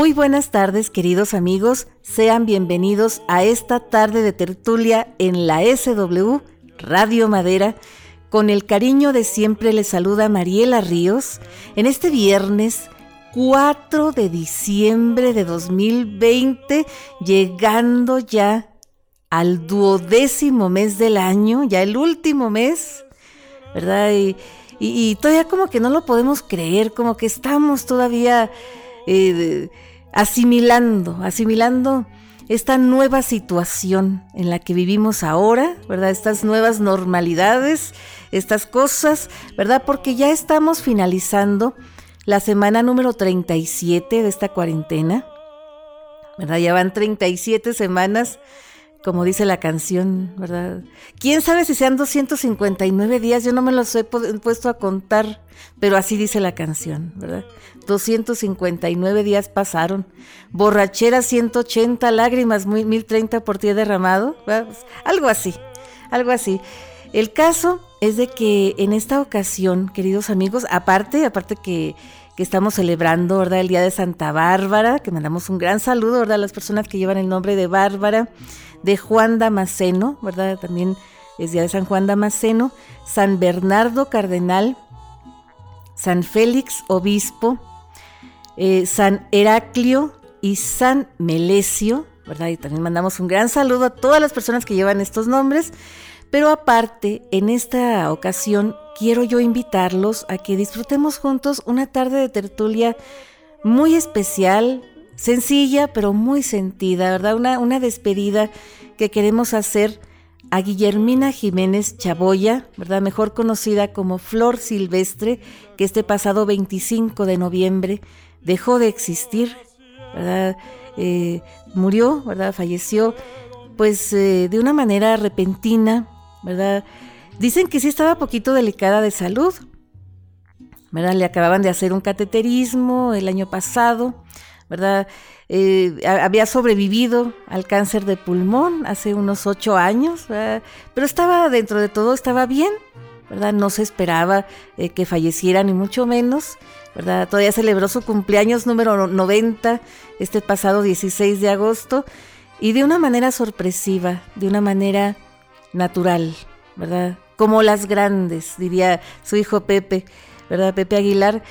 Muy buenas tardes, queridos amigos. Sean bienvenidos a esta tarde de tertulia en la SW Radio Madera. Con el cariño de siempre les saluda Mariela Ríos en este viernes 4 de diciembre de 2020, llegando ya al duodécimo mes del año, ya el último mes, ¿verdad? Y, todavía como que no lo podemos creer, como que estamos todavía eh, asimilando, asimilando esta nueva situación en la que vivimos ahora, ¿verdad? Estas nuevas normalidades, estas cosas, ¿verdad? Porque ya estamos finalizando la semana número 37 de esta cuarentena, ¿verdad? Ya van 37 semanas como dice la canción, ¿verdad? ¿Quién sabe si sean 259 días? Yo no me los he puesto a contar, pero así dice la canción, ¿verdad? 259 días pasaron. Borrachera 180, lágrimas 1030 por ti derramado, pues, algo así, algo así. El caso es de que en esta ocasión, queridos amigos, aparte, aparte que estamos celebrando, ¿verdad? El Día de Santa Bárbara, que mandamos un gran saludo, ¿verdad? A las personas que llevan el nombre de Bárbara de Juan Damasceno, ¿verdad? También es día de San Juan Damasceno, San Bernardo Cardenal, San Félix Obispo, eh, San Heraclio y San Melesio, ¿verdad? Y también mandamos un gran saludo a todas las personas que llevan estos nombres. Pero aparte, en esta ocasión quiero yo invitarlos a que disfrutemos juntos una tarde de tertulia muy especial, sencilla pero muy sentida, ¿verdad? Una, una despedida que queremos hacer a Guillermina Jiménez Chaboya, ¿verdad? Mejor conocida como Flor Silvestre, que este pasado 25 de noviembre dejó de existir, ¿verdad? Eh, murió, ¿verdad? Falleció, pues eh, de una manera repentina, ¿verdad? Dicen que sí estaba poquito delicada de salud, ¿verdad? Le acababan de hacer un cateterismo el año pasado, ¿verdad? Eh, había sobrevivido al cáncer de pulmón hace unos ocho años, pero estaba dentro de todo, estaba bien, ¿verdad? No se esperaba eh, que falleciera ni mucho menos, ¿verdad? Todavía celebró su cumpleaños número 90 este pasado 16 de agosto y de una manera sorpresiva, de una manera natural, ¿verdad? Como las grandes, diría su hijo Pepe, ¿verdad? Pepe Aguilar,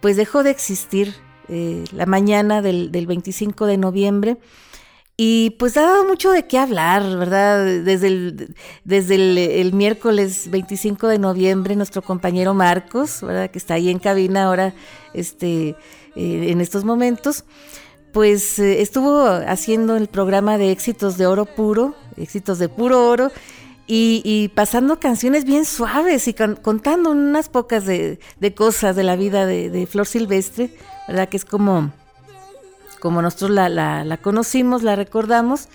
pues dejó de existir eh, la mañana del, 25 de noviembre. Y pues ha dado mucho de qué hablar, ¿verdad? Desde el, miércoles 25 de noviembre, nuestro compañero Marcos, ¿verdad? Que está ahí en cabina ahora, este, eh, en estos momentos, pues eh, estuvo haciendo el programa de éxitos de oro puro, éxitos de puro oro, y, pasando canciones bien suaves y contando unas pocas de, cosas de la vida de, Flor Silvestre, ¿verdad? Que es como, como nosotros la, conocimos, la recordamos.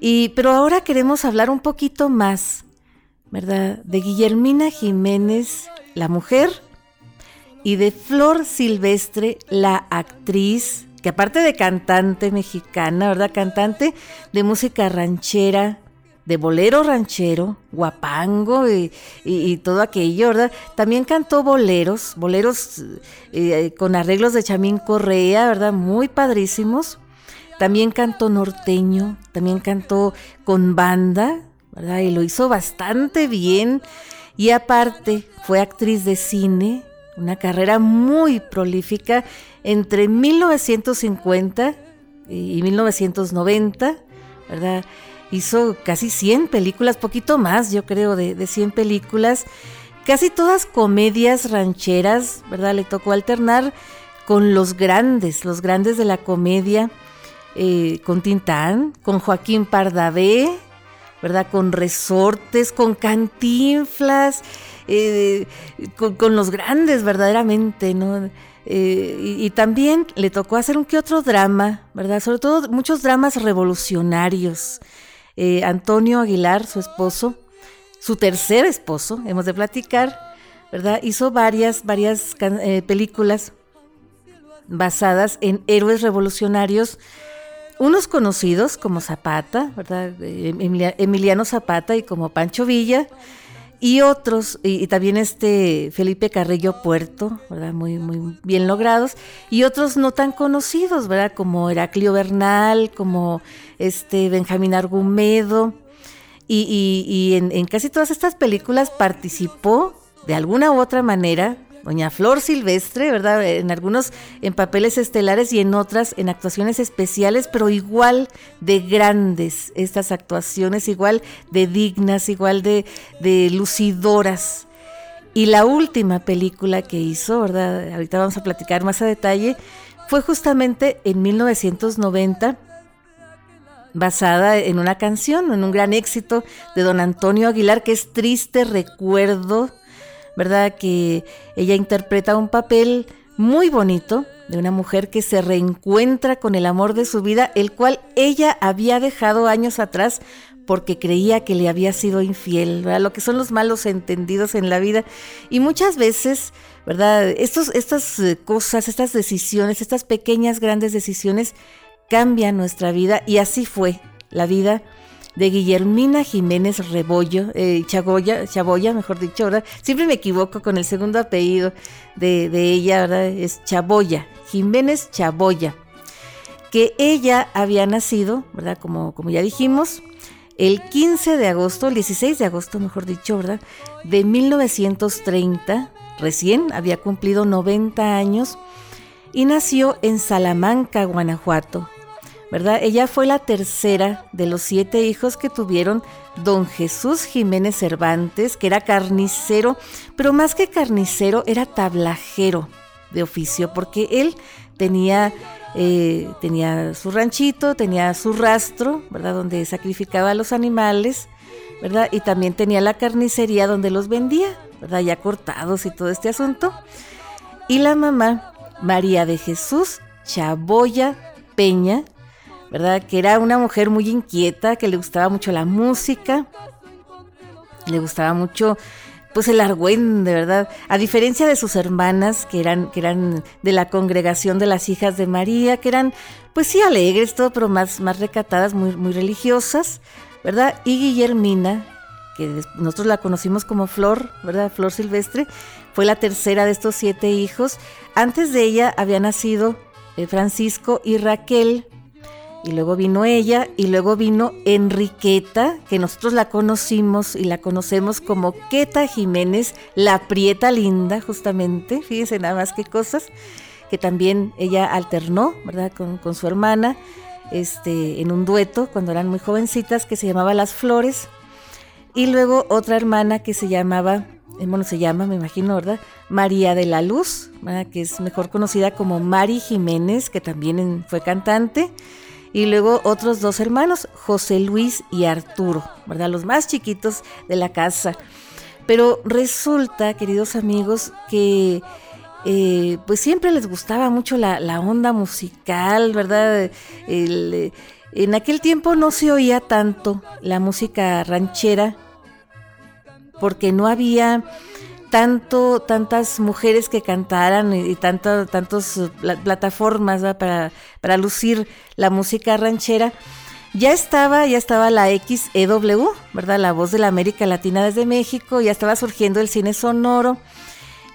Y, pero ahora queremos hablar un poquito más, ¿verdad? De Guillermina Jiménez, la mujer, y de Flor Silvestre, la actriz, que aparte de cantante mexicana, ¿verdad? Cantante de música ranchera, de bolero ranchero, guapango y, todo aquello, ¿verdad? También cantó boleros, boleros eh, con arreglos de Chamín Correa, ¿verdad? Muy padrísimos. También cantó norteño, también cantó con banda, ¿verdad? Y lo hizo bastante bien. Y aparte fue actriz de cine, una carrera muy prolífica entre 1950 y 1990, ¿verdad? Hizo casi 100 películas, poquito más, yo creo, de, de 100 películas, casi todas comedias rancheras, ¿verdad? Le tocó alternar con los grandes, los grandes de la comedia, eh, con Tintán, con Joaquín Pardavé, ¿verdad? Con Resortes, con Cantinflas, eh, con, los grandes verdaderamente, ¿no? Eh, y, y, también le tocó hacer un que otro drama, ¿verdad? Sobre todo muchos dramas revolucionarios. Eh, Antonio Aguilar, su esposo, su tercer esposo, hemos de platicar, ¿verdad? Hizo varias, varias eh, películas basadas en héroes revolucionarios, unos conocidos como Zapata, ¿verdad? Eh, Emiliano Zapata y como Pancho Villa, y otros, y, también este Felipe Carrillo Puerto, ¿verdad? Muy, muy bien logrados, y otros no tan conocidos, ¿verdad? Como Heraclio Bernal, como este Benjamín Argumedo, y, en, en casi todas estas películas participó de alguna u otra manera Doña Flor Silvestre, ¿verdad? En algunos en papeles estelares y en otras en actuaciones especiales, pero igual de grandes estas actuaciones, igual de dignas, igual de, lucidoras. Y la última película que hizo, ¿verdad? Ahorita vamos a platicar más a detalle, fue justamente en 1990 basada en una canción, en un gran éxito de don Antonio Aguilar, que es Triste Recuerdo ¿verdad? Que ella interpreta un papel muy bonito de una mujer que se reencuentra con el amor de su vida, el cual ella había dejado años atrás porque creía que le había sido infiel, ¿verdad? lo que son los malos entendidos en la vida. Y muchas veces, ¿verdad? Estos, estas eh, cosas, estas decisiones, estas pequeñas, grandes decisiones cambian nuestra vida y así fue la vida de Guillermina Jiménez Rebollo, eh, Chagoya, Chaboya, mejor dicho, ¿verdad? Siempre me equivoco con el segundo apellido de, ella, ¿verdad? Es Chaboya, Jiménez Chaboya, que ella había nacido, ¿verdad? Como, como ya dijimos, el 15 de agosto, el 16 de agosto, mejor dicho, ¿verdad? De 1930, recién había cumplido 90 años y nació en Salamanca, Guanajuato. ¿Verdad? Ella fue la tercera de los siete hijos que tuvieron don Jesús Jiménez Cervantes, que era carnicero, pero más que carnicero era tablajero de oficio, porque él tenía, eh, tenía su ranchito, tenía su rastro, ¿verdad? Donde sacrificaba a los animales, ¿verdad? Y también tenía la carnicería donde los vendía, ¿verdad? Ya cortados y todo este asunto. Y la mamá, María de Jesús Chaboya Peña, ¿verdad? Que era una mujer muy inquieta, que le gustaba mucho la música, le gustaba mucho pues el argüende, ¿verdad? A diferencia de sus hermanas, que eran, que eran de la congregación de las hijas de María, que eran, pues sí, alegres, todo, pero más, más recatadas, muy, muy religiosas, ¿verdad? Y Guillermina, que nosotros la conocimos como Flor, ¿verdad? Flor Silvestre, fue la tercera de estos siete hijos. Antes de ella había nacido eh, Francisco y Raquel, y luego vino ella y luego vino Enriqueta, que nosotros la conocimos y la conocemos como Queta Jiménez, la prieta linda justamente, fíjense nada más qué cosas, que también ella alternó, ¿verdad? Con, su hermana, este, en un dueto cuando eran muy jovencitas que se llamaba Las Flores, y luego otra hermana que se llamaba, eh, bueno, se llama, me imagino, ¿verdad? María de la Luz, que es mejor conocida como Mari Jiménez, que también fue cantante y luego otros dos hermanos, José Luis y Arturo, ¿verdad? Los más chiquitos de la casa. Pero resulta, queridos amigos, que eh, pues siempre les gustaba mucho la, onda musical, ¿verdad? en aquel tiempo no se oía tanto la música ranchera porque no había tanto, tantas mujeres que cantaran y, tantas tantos uh, plataformas para, para lucir la música ranchera. Ya estaba, ya estaba la XEW, ¿verdad? La voz de la América Latina desde México, ya estaba surgiendo el cine sonoro.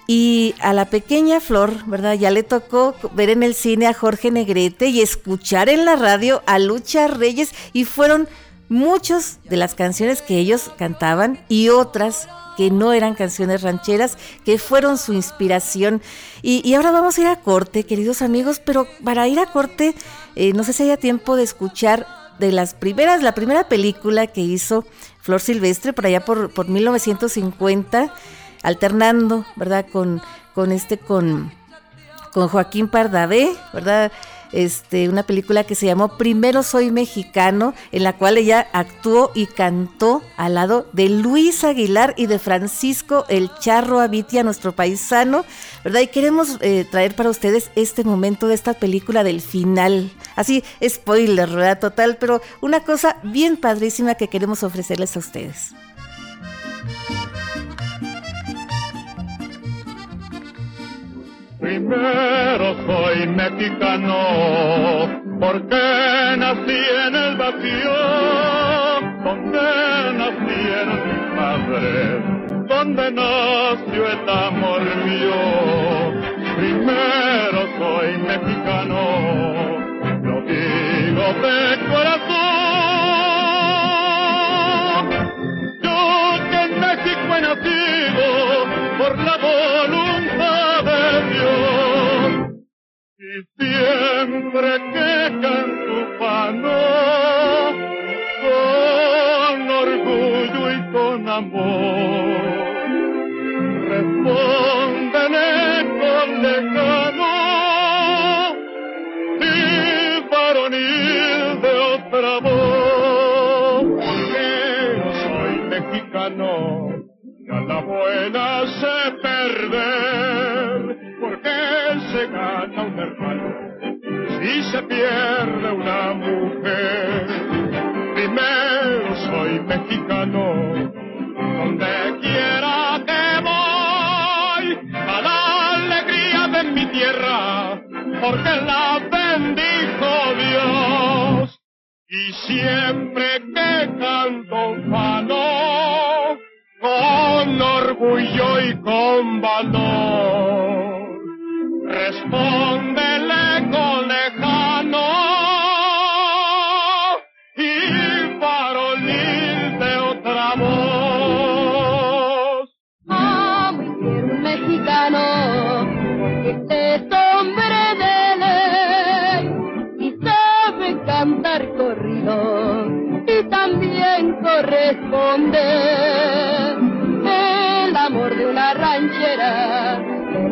Y a la pequeña Flor, ¿verdad? Ya le tocó ver en el cine a Jorge Negrete y escuchar en la radio a Lucha Reyes y fueron muchas de las canciones que ellos cantaban y otras que no eran canciones rancheras, que fueron su inspiración. Y, ahora vamos a ir a corte, queridos amigos, pero para ir a corte, eh, no sé si haya tiempo de escuchar de las primeras, la primera película que hizo Flor Silvestre, por allá por, por 1950, alternando, ¿verdad? Con, con este, con, con Joaquín Pardavé, ¿verdad? Este, una película que se llamó Primero Soy Mexicano, en la cual ella actuó y cantó al lado de Luis Aguilar y de Francisco El Charro Avitia, nuestro paisano, ¿verdad? Y queremos eh, traer para ustedes este momento de esta película del final. Así, spoiler, ¿verdad? Total, pero una cosa bien padrísima que queremos ofrecerles a ustedes. Primero soy mexicano, porque nací en el vacío, donde nacieron mis padres, donde nació el amor mío.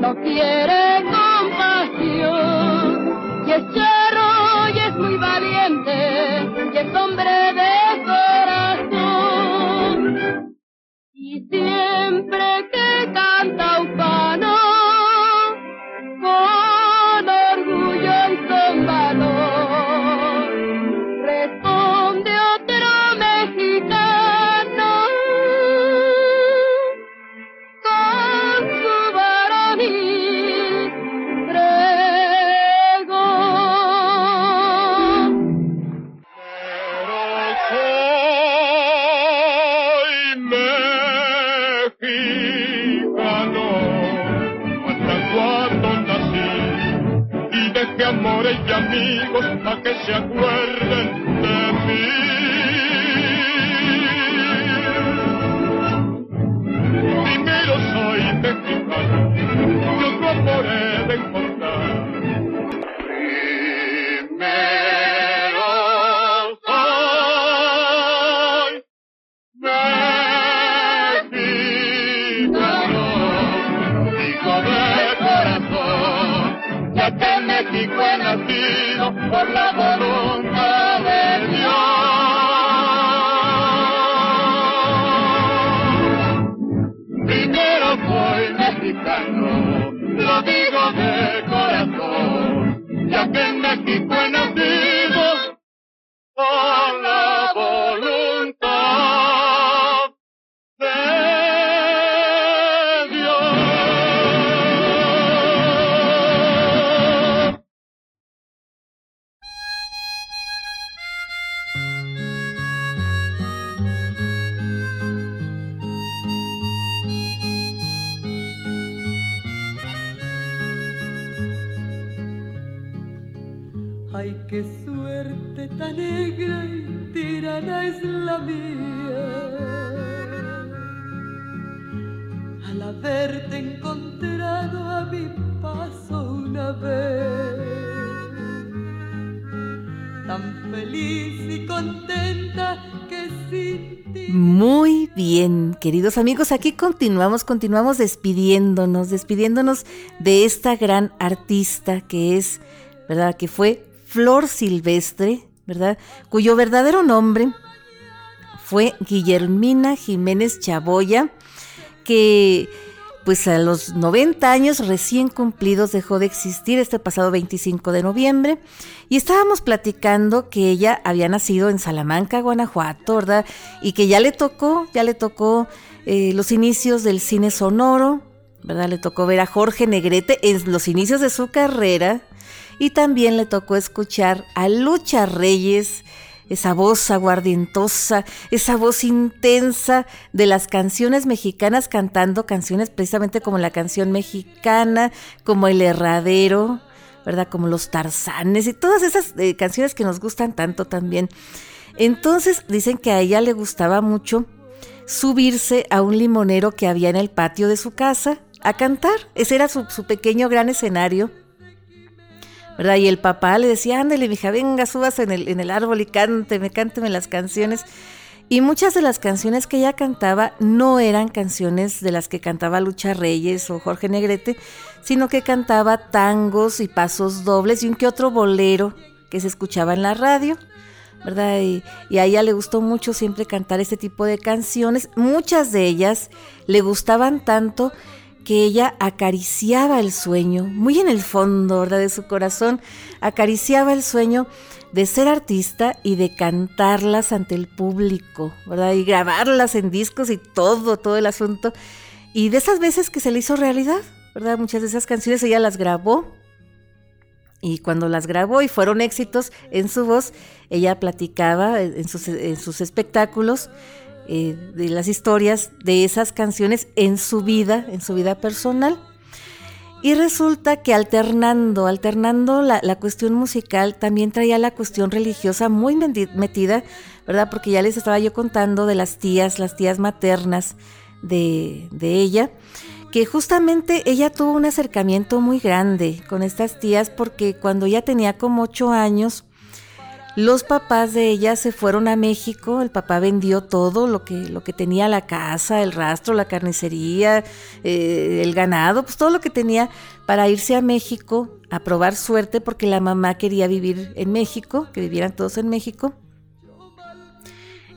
no quiere compasión. negra y tirana es la mía. Al haberte encontrado a mi paso una vez, tan feliz y contenta que sin ti. Muy bien, queridos amigos, aquí continuamos, continuamos despidiéndonos, despidiéndonos de esta gran artista que es, ¿verdad? Que fue Flor Silvestre, ¿verdad? Cuyo verdadero nombre fue Guillermina Jiménez Chaboya, que pues a los 90 años recién cumplidos dejó de existir este pasado 25 de noviembre y estábamos platicando que ella había nacido en Salamanca, Guanajuato, ¿verdad? Y que ya le tocó, ya le tocó eh, los inicios del cine sonoro, ¿verdad? Le tocó ver a Jorge Negrete en los inicios de su carrera, y también le tocó escuchar a Lucha Reyes, esa voz aguardientosa, esa voz intensa de las canciones mexicanas cantando canciones precisamente como la canción mexicana, como El Herradero, ¿verdad? Como Los Tarzanes y todas esas eh, canciones que nos gustan tanto también. Entonces dicen que a ella le gustaba mucho subirse a un limonero que había en el patio de su casa a cantar. Ese era su pequeño gran escenario ¿verdad? Y el papá le decía, ándale, mija, venga, subas en el, en el árbol y cánteme, cánteme las canciones. Y muchas de las canciones que ella cantaba no eran canciones de las que cantaba Lucha Reyes o Jorge Negrete, sino que cantaba tangos y pasos dobles y un que otro bolero que se escuchaba en la radio, ¿verdad? Y, y, a ella le gustó mucho siempre cantar este tipo de canciones. Muchas de ellas le gustaban tanto que ella acariciaba el sueño, muy en el fondo de su corazón, acariciaba el sueño de ser artista y de cantarlas ante el público, ¿verdad? Y grabarlas en discos y todo, todo el asunto. Y de esas veces que se le hizo realidad, ¿verdad? Muchas de esas canciones ella las grabó. Y cuando las grabó y fueron éxitos en su voz, ella platicaba en sus espectáculos eh, de las historias de esas canciones en su vida, en su vida personal. Y resulta que alternando, alternando la, cuestión musical, también traía la cuestión religiosa muy metida, ¿verdad? Porque ya les estaba yo contando de las tías, las tías maternas de, de ella, que justamente ella tuvo un acercamiento muy grande con estas tías porque cuando ella tenía como ocho años, los papás de ella se fueron a México, el papá vendió todo lo que, lo que tenía la casa, el rastro, la carnicería, eh, el ganado, pues todo lo que tenía para irse a México a probar suerte porque la mamá quería vivir en México, que vivieran todos en México.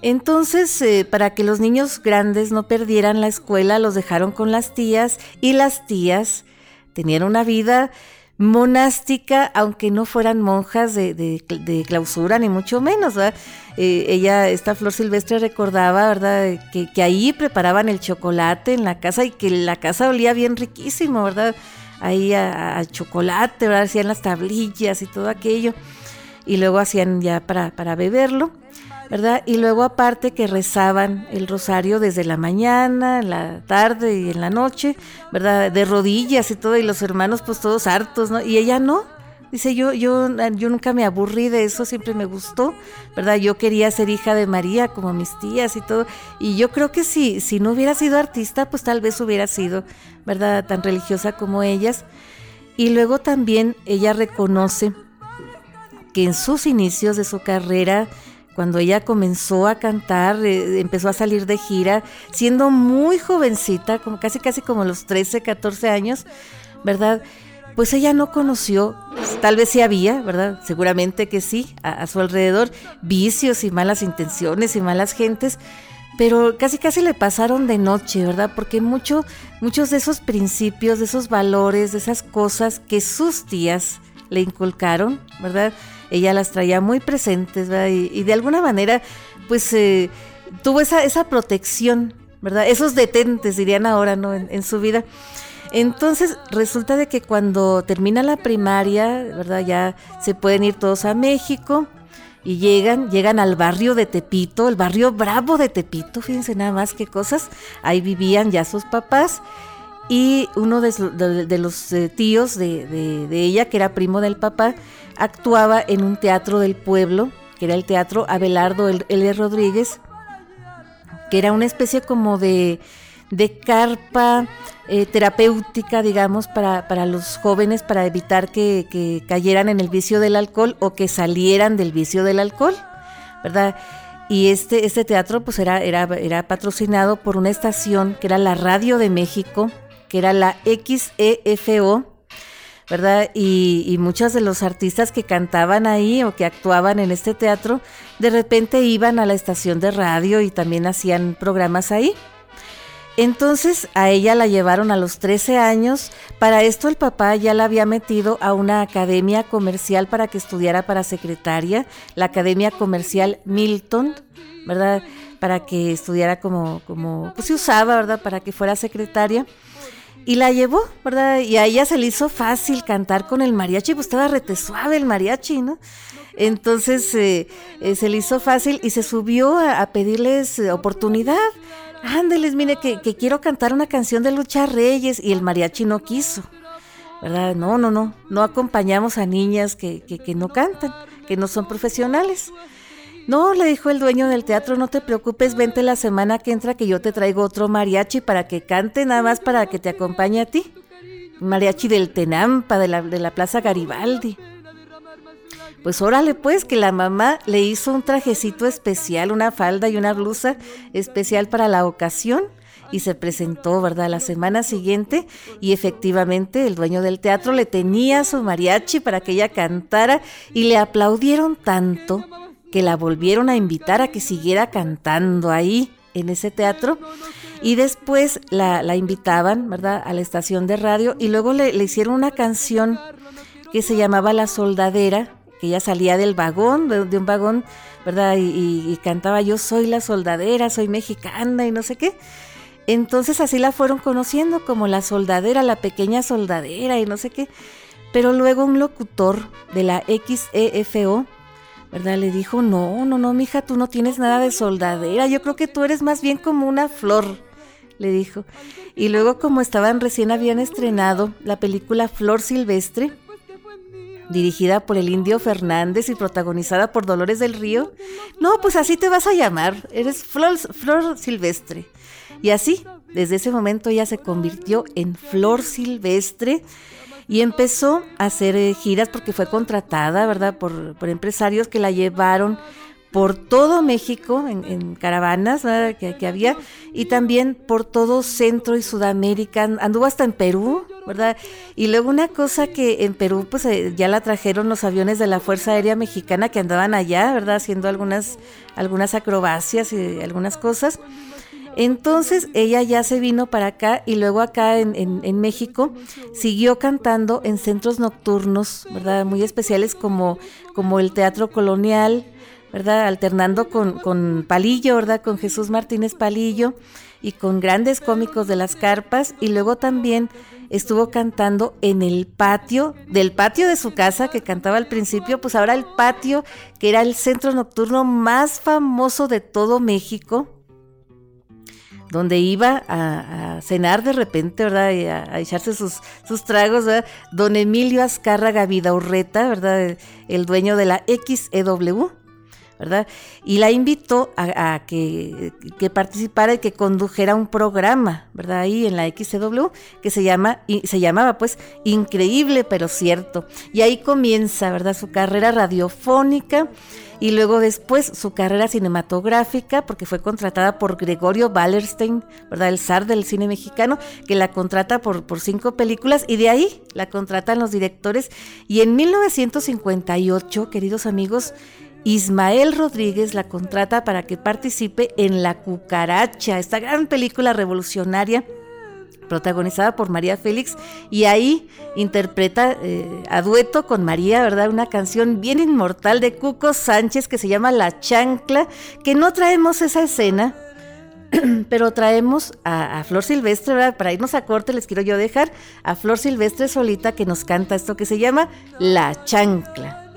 Entonces, eh, para que los niños grandes no perdieran la escuela, los dejaron con las tías y las tías tenían una vida monástica, aunque no fueran monjas de, clausura, ni mucho menos. ¿verdad? Eh, ella, esta flor silvestre, recordaba, ¿verdad?, que, que, ahí preparaban el chocolate en la casa y que la casa olía bien riquísimo, ¿verdad? Ahí a, chocolate, ¿verdad? Hacían las tablillas y todo aquello. Y luego hacían ya para, para beberlo. ¿Verdad? Y luego aparte que rezaban el rosario desde la mañana, en la tarde y en la noche, ¿verdad? De rodillas y todo, y los hermanos pues todos hartos, ¿no? Y ella no. Dice, yo, yo, yo nunca me aburrí de eso, siempre me gustó, ¿verdad? Yo quería ser hija de María, como mis tías y todo. Y yo creo que si, si no hubiera sido artista, pues tal vez hubiera sido, ¿verdad? Tan religiosa como ellas. Y luego también ella reconoce que en sus inicios de su carrera, cuando ella comenzó a cantar, eh, empezó a salir de gira, siendo muy jovencita, como casi casi como los 13, 14 años, ¿verdad? Pues ella no conoció, tal vez sí había, ¿verdad? Seguramente que sí, a, su alrededor, vicios y malas intenciones y malas gentes, pero casi casi le pasaron de noche, ¿verdad? Porque mucho, muchos de esos principios, de esos valores, de esas cosas que sus tías le inculcaron, ¿verdad? Ella las traía muy presentes, ¿verdad? Y, de alguna manera, pues eh, tuvo esa, esa protección, ¿verdad? Esos detentes, dirían ahora, ¿no? En, su vida. Entonces resulta de que cuando termina la primaria, ¿verdad? Ya se pueden ir todos a México y llegan, llegan al barrio de Tepito, el barrio bravo de Tepito, fíjense nada más qué cosas, ahí vivían ya sus papás y uno de, los eh, tíos de, ella, que era primo del papá, actuaba en un teatro del pueblo, que era el Teatro Abelardo L. Rodríguez, que era una especie como de, carpa eh, terapéutica, digamos, para, para, los jóvenes, para evitar que, cayeran en el vicio del alcohol o que salieran del vicio del alcohol, ¿verdad? Y este, este teatro pues era, era, era patrocinado por una estación que era la Radio de México, que era la XEFO, ¿verdad? Y, y muchos de los artistas que cantaban ahí o que actuaban en este teatro, de repente iban a la estación de radio y también hacían programas ahí. Entonces a ella la llevaron a los 13 años. Para esto el papá ya la había metido a una academia comercial para que estudiara para secretaria, la Academia Comercial Milton, ¿verdad? Para que estudiara como, como pues se usaba, ¿verdad? Para que fuera secretaria. Y la llevó, ¿verdad? Y a ella se le hizo fácil cantar con el mariachi, pues estaba rete suave el mariachi, ¿no? Entonces eh, eh, se le hizo fácil y se subió a, pedirles eh, oportunidad. Ándeles, mire, que, quiero cantar una canción de Lucha Reyes y el mariachi no quiso. ¿Verdad? No, no, no. No acompañamos a niñas que, que no cantan, que no son profesionales. No, le dijo el dueño del teatro, no te preocupes, vente la semana que entra que yo te traigo otro mariachi para que cante, nada más para que te acompañe a ti. Mariachi del Tenampa, de la, de la Plaza Garibaldi. Pues órale pues que la mamá le hizo un trajecito especial, una falda y una blusa especial para la ocasión y se presentó, ¿verdad? La semana siguiente y efectivamente el dueño del teatro le tenía su mariachi para que ella cantara y le aplaudieron tanto que la volvieron a invitar a que siguiera cantando ahí en ese teatro y después la, invitaban, ¿verdad? A la estación de radio y luego le, le hicieron una canción que se llamaba La Soldadera que ella salía del vagón, de, un vagón, ¿verdad? Y, cantaba yo soy la soldadera, soy mexicana y no sé qué. Entonces así la fueron conociendo como la soldadera, la pequeña soldadera y no sé qué. Pero luego un locutor de la XEFO, ¿verdad? Le dijo, no, no, no, mija, tú no tienes nada de soldadera, yo creo que tú eres más bien como una flor, le dijo. Y luego como estaban recién habían estrenado la película Flor Silvestre, dirigida por el indio Fernández y protagonizada por Dolores del Río. No, pues así te vas a llamar, eres Flor, Flor Silvestre. Y así, desde ese momento ella se convirtió en Flor Silvestre y empezó a hacer eh, giras porque fue contratada, ¿verdad?, por, empresarios que la llevaron por todo México, en, caravanas que, había, y también por todo Centro y Sudamérica, anduvo hasta en Perú, ¿verdad? Y luego una cosa que en Perú, pues eh, ya la trajeron los aviones de la Fuerza Aérea Mexicana que andaban allá, ¿verdad? Haciendo algunas, algunas acrobacias y algunas cosas. Entonces ella ya se vino para acá y luego acá en, México siguió cantando en centros nocturnos, ¿verdad? Muy especiales como, como el Teatro Colonial, ¿verdad? Alternando con, con Palillo, ¿verdad? Con Jesús Martínez Palillo y con grandes cómicos de las carpas y luego también estuvo cantando en el patio, del patio de su casa que cantaba al principio, pues ahora el patio que era el centro nocturno más famoso de todo México, donde iba a, cenar de repente, ¿verdad? Y a, echarse sus, sus, tragos, ¿verdad? Don Emilio Azcárraga Vidaurreta, ¿verdad? El dueño de la XEW ¿verdad? Y la invitó a, que, participara y que condujera un programa, ¿verdad? Ahí en la XCW, que se, llama, se llamaba pues Increíble pero cierto. Y ahí comienza, ¿verdad? Su carrera radiofónica y luego después su carrera cinematográfica, porque fue contratada por Gregorio Wallerstein, ¿verdad? El zar del cine mexicano, que la contrata por, por cinco películas y de ahí la contratan los directores. Y en 1958, queridos amigos, Ismael Rodríguez la contrata para que participe en La Cucaracha, esta gran película revolucionaria protagonizada por María Félix, y ahí interpreta eh, a dueto con María, ¿verdad? Una canción bien inmortal de Cuco Sánchez que se llama La Chancla, que no traemos esa escena, pero traemos a, a, Flor Silvestre, ¿verdad? Para irnos a corte les quiero yo dejar a Flor Silvestre solita que nos canta esto que se llama La Chancla.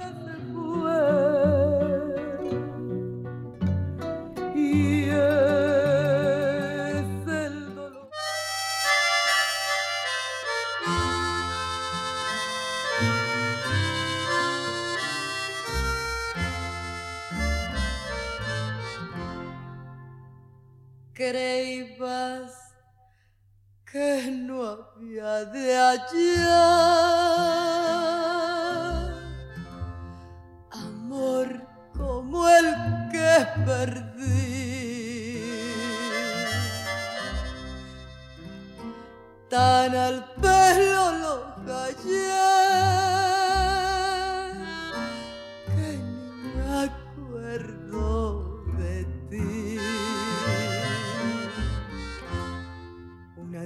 Creíbas que no había de hallar amor como el que perdí. Tan al pelo lo callé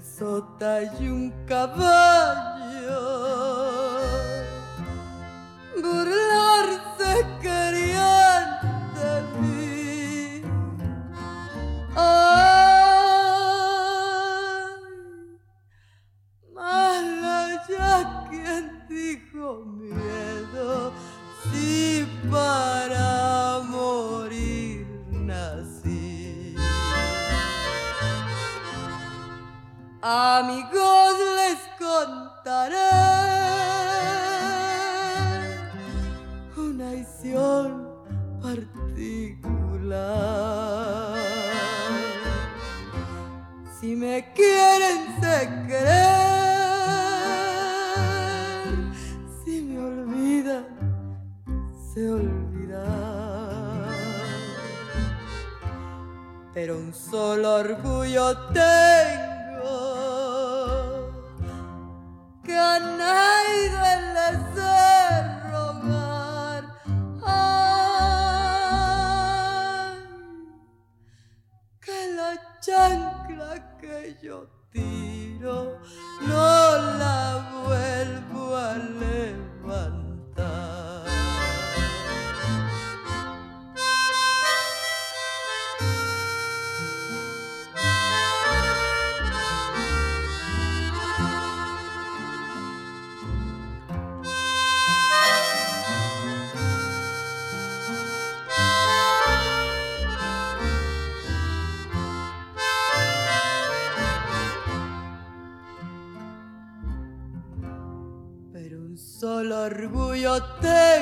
sota y un caballo. Burlarse querían amigos les contaré una visión particular. Si me quieren se si me olvidan se olvidan. Pero un solo orgullo tengo que orgullo tengo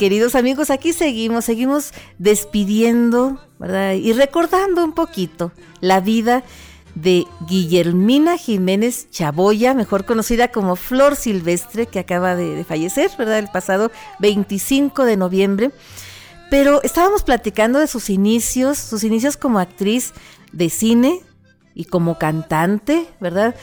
queridos amigos, aquí seguimos, seguimos despidiendo, ¿verdad? Y recordando un poquito la vida de Guillermina Jiménez Chaboya, mejor conocida como Flor Silvestre, que acaba de, fallecer, ¿verdad? El pasado 25 de noviembre. Pero estábamos platicando de sus inicios, sus inicios como actriz de cine y como cantante, ¿verdad?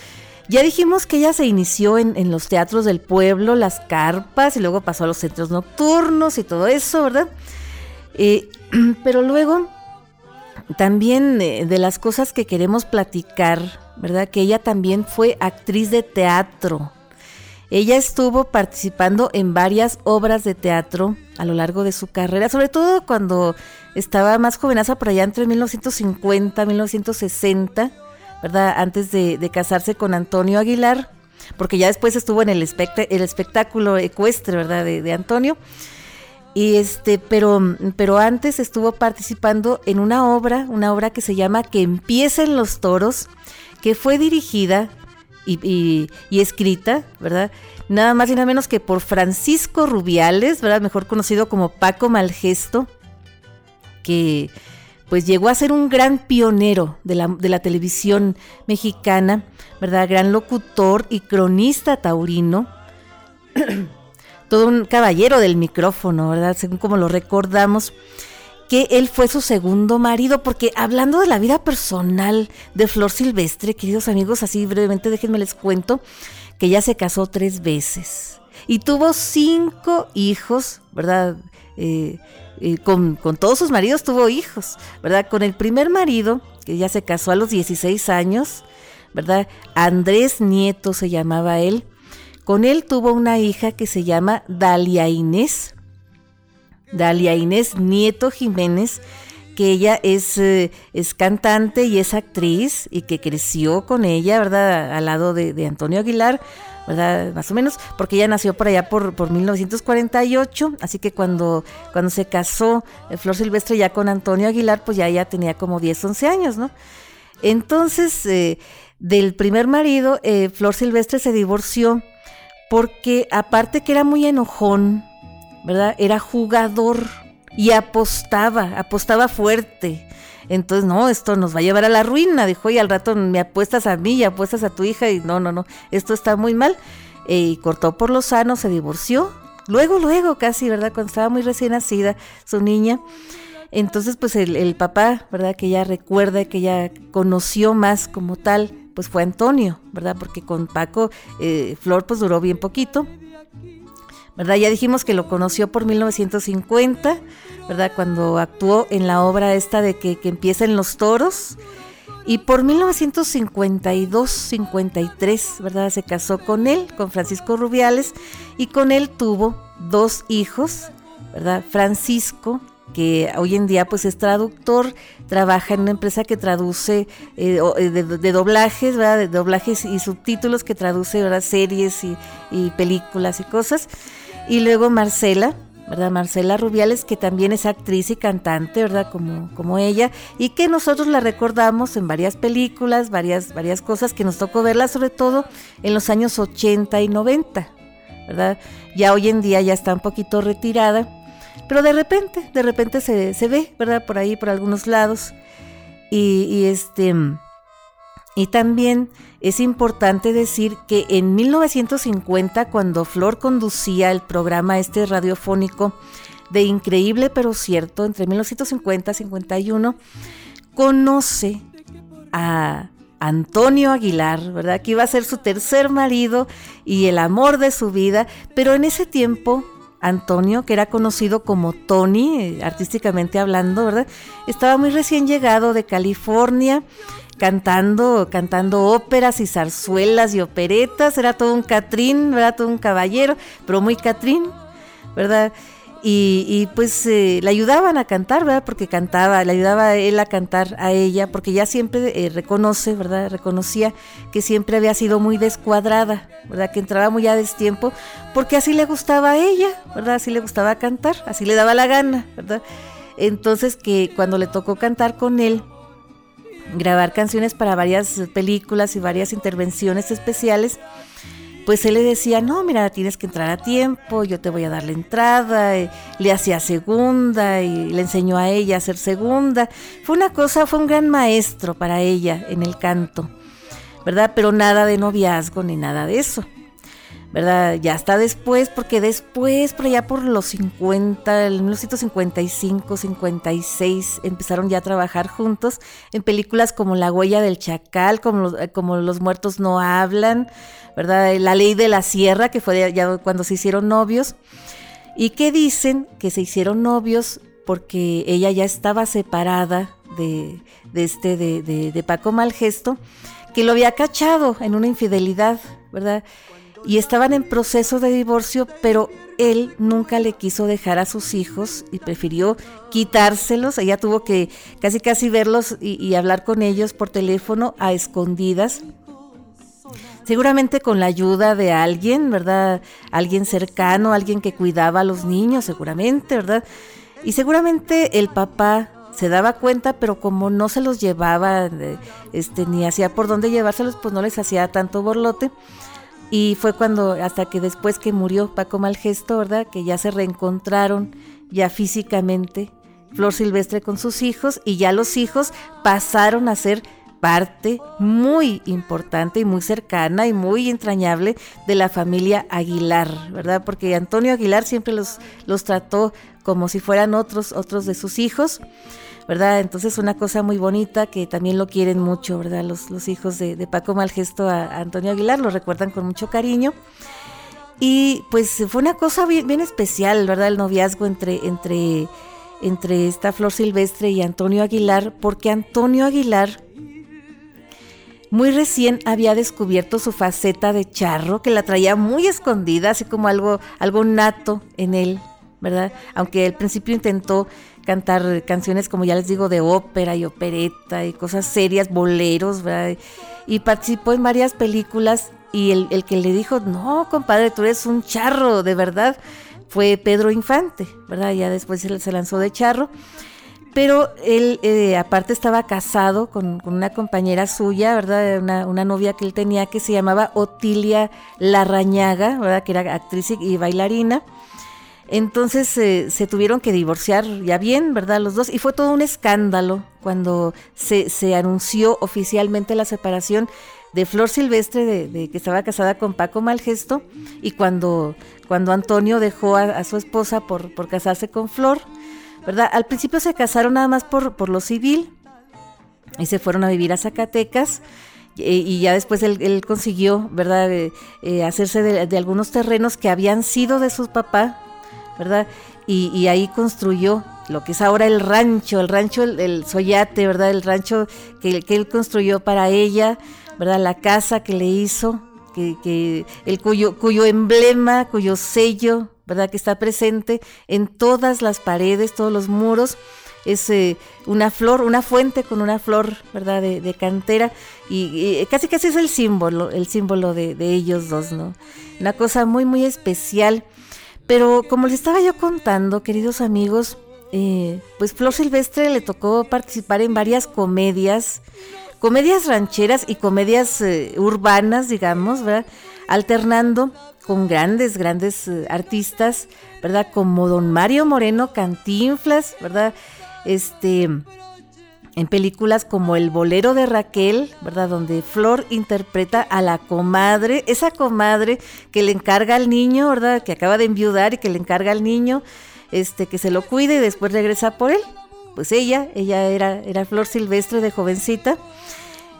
Ya dijimos que ella se inició en, en, los teatros del pueblo, las carpas, y luego pasó a los centros nocturnos y todo eso, ¿verdad? Eh, pero luego, también eh, de las cosas que queremos platicar, ¿verdad? Que ella también fue actriz de teatro. Ella estuvo participando en varias obras de teatro a lo largo de su carrera, sobre todo cuando estaba más jovenaza por allá entre 1950 y 1960 Antes de, casarse con Antonio Aguilar, porque ya después estuvo en el, espect el espectáculo ecuestre, ¿verdad? De, Antonio. Y este, pero, pero antes estuvo participando en una obra, una obra que se llama Que empiecen los toros, que fue dirigida y, y, y escrita, ¿verdad? Nada más y nada menos que por Francisco Rubiales, ¿verdad? Mejor conocido como Paco Malgesto, que pues llegó a ser un gran pionero de la, de la, televisión mexicana, ¿verdad? Gran locutor y cronista taurino. Todo un caballero del micrófono, ¿verdad? Según como lo recordamos, que él fue su segundo marido, porque hablando de la vida personal de Flor Silvestre, queridos amigos, así brevemente déjenme les cuento, que ella se casó tres veces y tuvo cinco hijos, ¿verdad? Eh, con, con, todos sus maridos tuvo hijos, ¿verdad? Con el primer marido, que ya se casó a los 16 años, ¿verdad? Andrés Nieto se llamaba él. Con él tuvo una hija que se llama Dalia Inés. Dalia Inés Nieto Jiménez, que ella es, eh, es cantante y es actriz y que creció con ella, ¿verdad? Al lado de Antonio Aguilar. ¿Verdad? Más o menos, porque ella nació por allá por, por 1948, así que cuando, cuando se casó eh, Flor Silvestre ya con Antonio Aguilar, pues ya ella tenía como 10, 11 años, ¿no? Entonces, eh, del primer marido, eh, Flor Silvestre se divorció porque aparte que era muy enojón, ¿verdad? Era jugador y apostaba, apostaba fuerte. Entonces, no, esto nos va a llevar a la ruina, dijo, y al rato me apuestas a mí y apuestas a tu hija, y no, no, no, esto está muy mal. Y cortó por lo sano, se divorció. Luego, luego, casi, ¿verdad? Cuando estaba muy recién nacida su niña. Entonces, pues el, papá, ¿verdad? Que ella recuerda, que ella conoció más como tal, pues fue Antonio, ¿verdad? Porque con Paco, eh, Flor pues duró bien poquito, ¿verdad? Ya dijimos que lo conoció por 1950, ¿verdad? Cuando actuó en la obra esta de que, que empieza en los toros. Y por 1952-53, ¿verdad? Se casó con él, con Francisco Rubiales, y con él tuvo dos hijos, ¿verdad? Francisco, que hoy en día pues es traductor, trabaja en una empresa que traduce eh, eh, de, doblajes, ¿verdad? De doblajes y subtítulos que traduce ¿verdad? series y películas y cosas. Y luego Marcela, ¿verdad? Marcela Rubiales, que también es actriz y cantante, ¿verdad? Como, como ella, y que nosotros la recordamos en varias películas, varias, varias cosas que nos tocó verla, sobre todo en los años 80 y 90, ¿verdad? Ya hoy en día ya está un poquito retirada, pero de repente, de repente se, se ve, ¿verdad? Por ahí, por algunos lados. Y, y este y también es importante decir que en 1950, cuando Flor conducía el programa este radiofónico de Increíble pero Cierto, entre 1950 y 51, conoce a Antonio Aguilar, ¿verdad? Que iba a ser su tercer marido y el amor de su vida, pero en ese tiempo Antonio, que era conocido como Tony, eh, artísticamente hablando, ¿verdad? Estaba muy recién llegado de California, cantando, cantando óperas y zarzuelas y operetas, era todo un Catrín, era todo un caballero, pero muy Catrín, ¿verdad? Y, pues eh, le ayudaban a cantar, ¿verdad? Porque cantaba, le ayudaba él a cantar a ella, porque ya siempre eh, reconoce, ¿verdad? Reconocía que siempre había sido muy descuadrada, ¿verdad? Que entraba muy a destiempo, porque así le gustaba a ella, ¿verdad? Así le gustaba cantar, así le daba la gana, ¿verdad? Entonces que cuando le tocó cantar con él, grabar canciones para varias películas y varias intervenciones especiales, pues él le decía, no, mira, tienes que entrar a tiempo, yo te voy a dar la entrada, le hacía segunda y le enseñó a ella a hacer segunda. Fue una cosa, fue un gran maestro para ella en el canto, ¿verdad? Pero nada de noviazgo ni nada de eso. ¿Verdad? Ya está después, porque después, por allá por los 50, el 1955, 56, empezaron ya a trabajar juntos en películas como La huella del chacal, como los, eh, como los muertos no hablan, ¿verdad? La ley de la sierra, que fue ya cuando se hicieron novios, y que dicen que se hicieron novios porque ella ya estaba separada de, de este, de, de, de Paco Malgesto, que lo había cachado en una infidelidad, ¿verdad? Y estaban en proceso de divorcio, pero él nunca le quiso dejar a sus hijos y prefirió quitárselos. Ella tuvo que casi casi verlos y, hablar con ellos por teléfono a escondidas. Seguramente con la ayuda de alguien, ¿verdad? Alguien cercano, alguien que cuidaba a los niños, seguramente, ¿verdad? Y seguramente el papá se daba cuenta, pero como no se los llevaba, este, ni hacía por dónde llevárselos, pues no les hacía tanto borlote. Y fue cuando, hasta que después que murió Paco Malgesto, ¿verdad? Que ya se reencontraron ya físicamente Flor Silvestre con sus hijos y ya los hijos pasaron a ser parte muy importante y muy cercana y muy entrañable de la familia Aguilar, ¿verdad? Porque Antonio Aguilar siempre los, los trató como si fueran otros, otros de sus hijos. ¿Verdad? Entonces una cosa muy bonita que también lo quieren mucho, ¿verdad? Los, hijos de, Paco Malgesto a, Antonio Aguilar lo recuerdan con mucho cariño. Y pues fue una cosa bien, bien especial, ¿verdad? El noviazgo entre, entre, entre esta Flor Silvestre y Antonio Aguilar, porque Antonio Aguilar muy recién había descubierto su faceta de charro, que la traía muy escondida, así como algo, algo nato en él, ¿verdad? Aunque al principio intentó cantar canciones, como ya les digo, de ópera y opereta y cosas serias, boleros, ¿verdad? Y participó en varias películas y el, el, que le dijo, no, compadre, tú eres un charro, de verdad, fue Pedro Infante, ¿verdad? Ya después se lanzó de charro. Pero él, eh, aparte, estaba casado con, con, una compañera suya, ¿verdad? Una, una, novia que él tenía que se llamaba Otilia Larrañaga, ¿verdad? Que era actriz y bailarina. Entonces eh, se tuvieron que divorciar ya bien, ¿verdad? Los dos. Y fue todo un escándalo cuando se, anunció oficialmente la separación de Flor Silvestre, de, que estaba casada con Paco Malgesto, y cuando, cuando Antonio dejó a, su esposa por, por casarse con Flor, ¿verdad? Al principio se casaron nada más por, por lo civil y se fueron a vivir a Zacatecas y ya después él, consiguió, ¿verdad?, eh, hacerse de, algunos terrenos que habían sido de su papá, ¿verdad? Y, ahí construyó lo que es ahora el rancho, el rancho, el, Soyate, ¿verdad? El rancho que, él construyó para ella, ¿verdad? La casa que le hizo, que, el cuyo, cuyo emblema, cuyo sello, ¿verdad? Que está presente en todas las paredes, todos los muros es eh, una flor, una fuente con una flor, ¿verdad? De, cantera y, casi casi es el símbolo, el símbolo de, ellos dos, ¿no? Una cosa muy, muy especial. Pero como les estaba yo contando, queridos amigos, eh, pues Flor Silvestre le tocó participar en varias comedias, comedias rancheras y comedias eh, urbanas, digamos, ¿verdad? Alternando con grandes, grandes artistas, ¿verdad? Como don Mario Moreno Cantinflas, ¿verdad? este, en películas como El bolero de Raquel, ¿verdad? Donde Flor interpreta a la comadre, esa comadre que le encarga al niño, ¿verdad? Que acaba de enviudar y que le encarga al niño, este, que se lo cuide y después regresa por él. Pues ella, ella era, era Flor Silvestre de jovencita.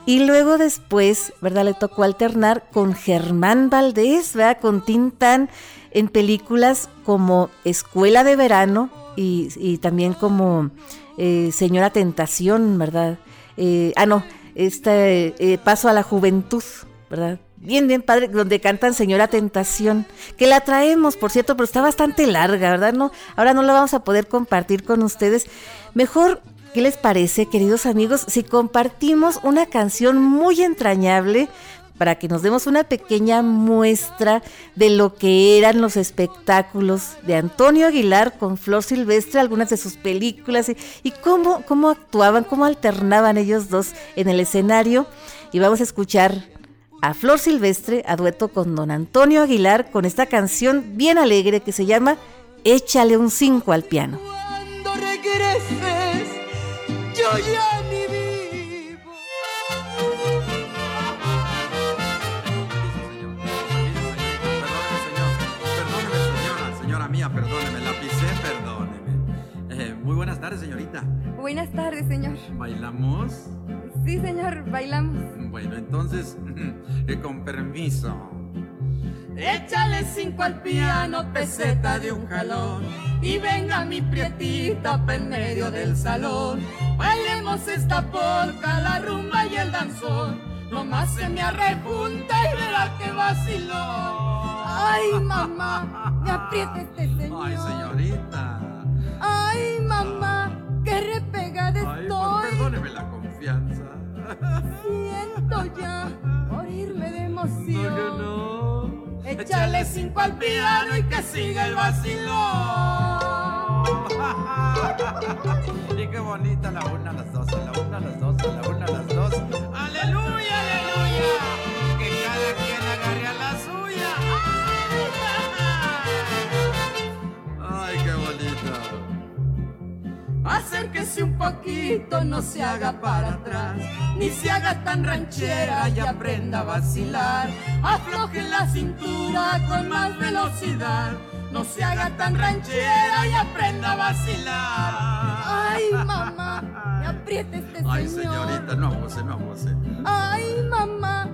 Y luego después, ¿verdad? Le tocó alternar con Germán Valdés, ¿verdad? Con Tintán en películas como Escuela de Verano, y, también como eh, Señora Tentación, ¿verdad? Eh, ah, no, este Paso a la Juventud, ¿verdad? Bien, bien padre, donde cantan Señora Tentación, que la traemos, por cierto, pero está bastante larga, ¿verdad? No, ahora no la vamos a poder compartir con ustedes. Mejor, ¿qué les parece, queridos amigos, si compartimos una canción muy entrañable para que nos demos una pequeña muestra de lo que eran los espectáculos de Antonio Aguilar con Flor Silvestre, algunas de sus películas y, cómo, cómo actuaban, cómo alternaban ellos dos en el escenario. Y vamos a escuchar a Flor Silvestre a dueto con don Antonio Aguilar con esta canción bien alegre que se llama Échale un 5 al piano. Cuando regreses, yo ya Buenas tardes, señor. ¿Bailamos? Sí, señor, bailamos. Bueno, entonces, eh, con permiso. Échale cinco al piano, peseta de un jalón. Y venga mi prietita pa' en medio del salón. Bailemos esta polca, la rumba y el danzón. Nomás se me arrejunta y verá que vaciló. Ay, mamá, me aprieta este señor. Ay, señorita. Ay, mamá, estoy. Perdóneme la confianza. Siento ya morirme de emoción. No, no. Échale cinco al piano y que siga el vacilón. y qué bonita la una, las dos, la una, las dos, la una, las dos. ¡Aleluya, aleluya! Acérquese un poquito, no se haga para atrás, ni se haga tan ranchera y aprenda a vacilar. Afloje la cintura con más velocidad, no se haga tan ranchera y aprenda a vacilar. Ay, mamá, me apriete este señor. Ay, señorita, no abuse, no abuse. Ay, mamá,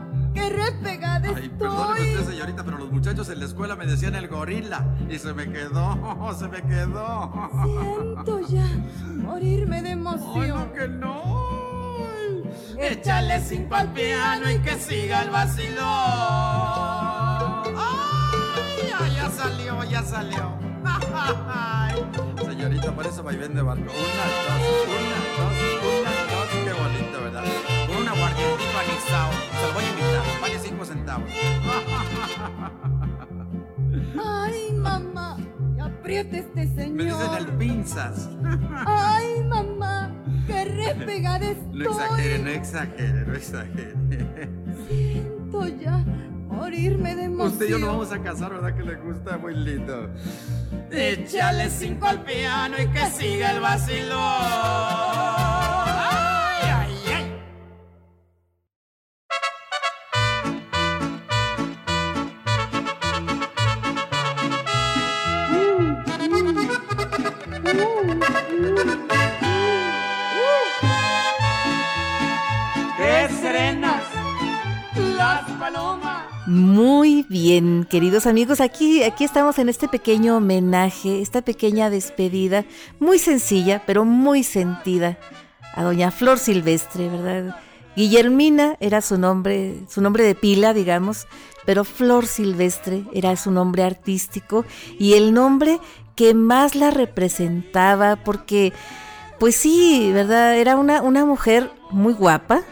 qué repegada Ay, perdóneme usted, señorita, pero los muchachos en la escuela me decían el gorila y se me quedó, se me quedó. Siento ya morirme de emoción. Ay, no, que no. Échale cinco al piano y que siga el vacilón. Ay, ya salió, ya salió. Señorita, por eso vaivén de barco. Una, dos, una, dos, una, dos. Qué bonito, ¿verdad? Con un aguardientito anexado. Se lo voy a invitar. Vale cinco centavos. Ay, mamá. Apriete este señor. Me dicen el pinzas. Ay, mamá. Qué repegada estoy. No exagere, no exagere, no exagere. Siento ya morirme de emoción. Usted y yo nos vamos a casar, ¿verdad? Que le gusta muy lindo. Échale cinco al piano y que siga el vacilón. Queridos amigos, aquí, aquí estamos en este pequeño homenaje, esta pequeña despedida, muy sencilla, pero muy sentida, a doña Flor Silvestre, ¿verdad? Guillermina era su nombre, su nombre de pila, digamos, pero Flor Silvestre era su nombre artístico y el nombre que más la representaba, porque, pues sí, ¿verdad? Era una, una mujer muy guapa,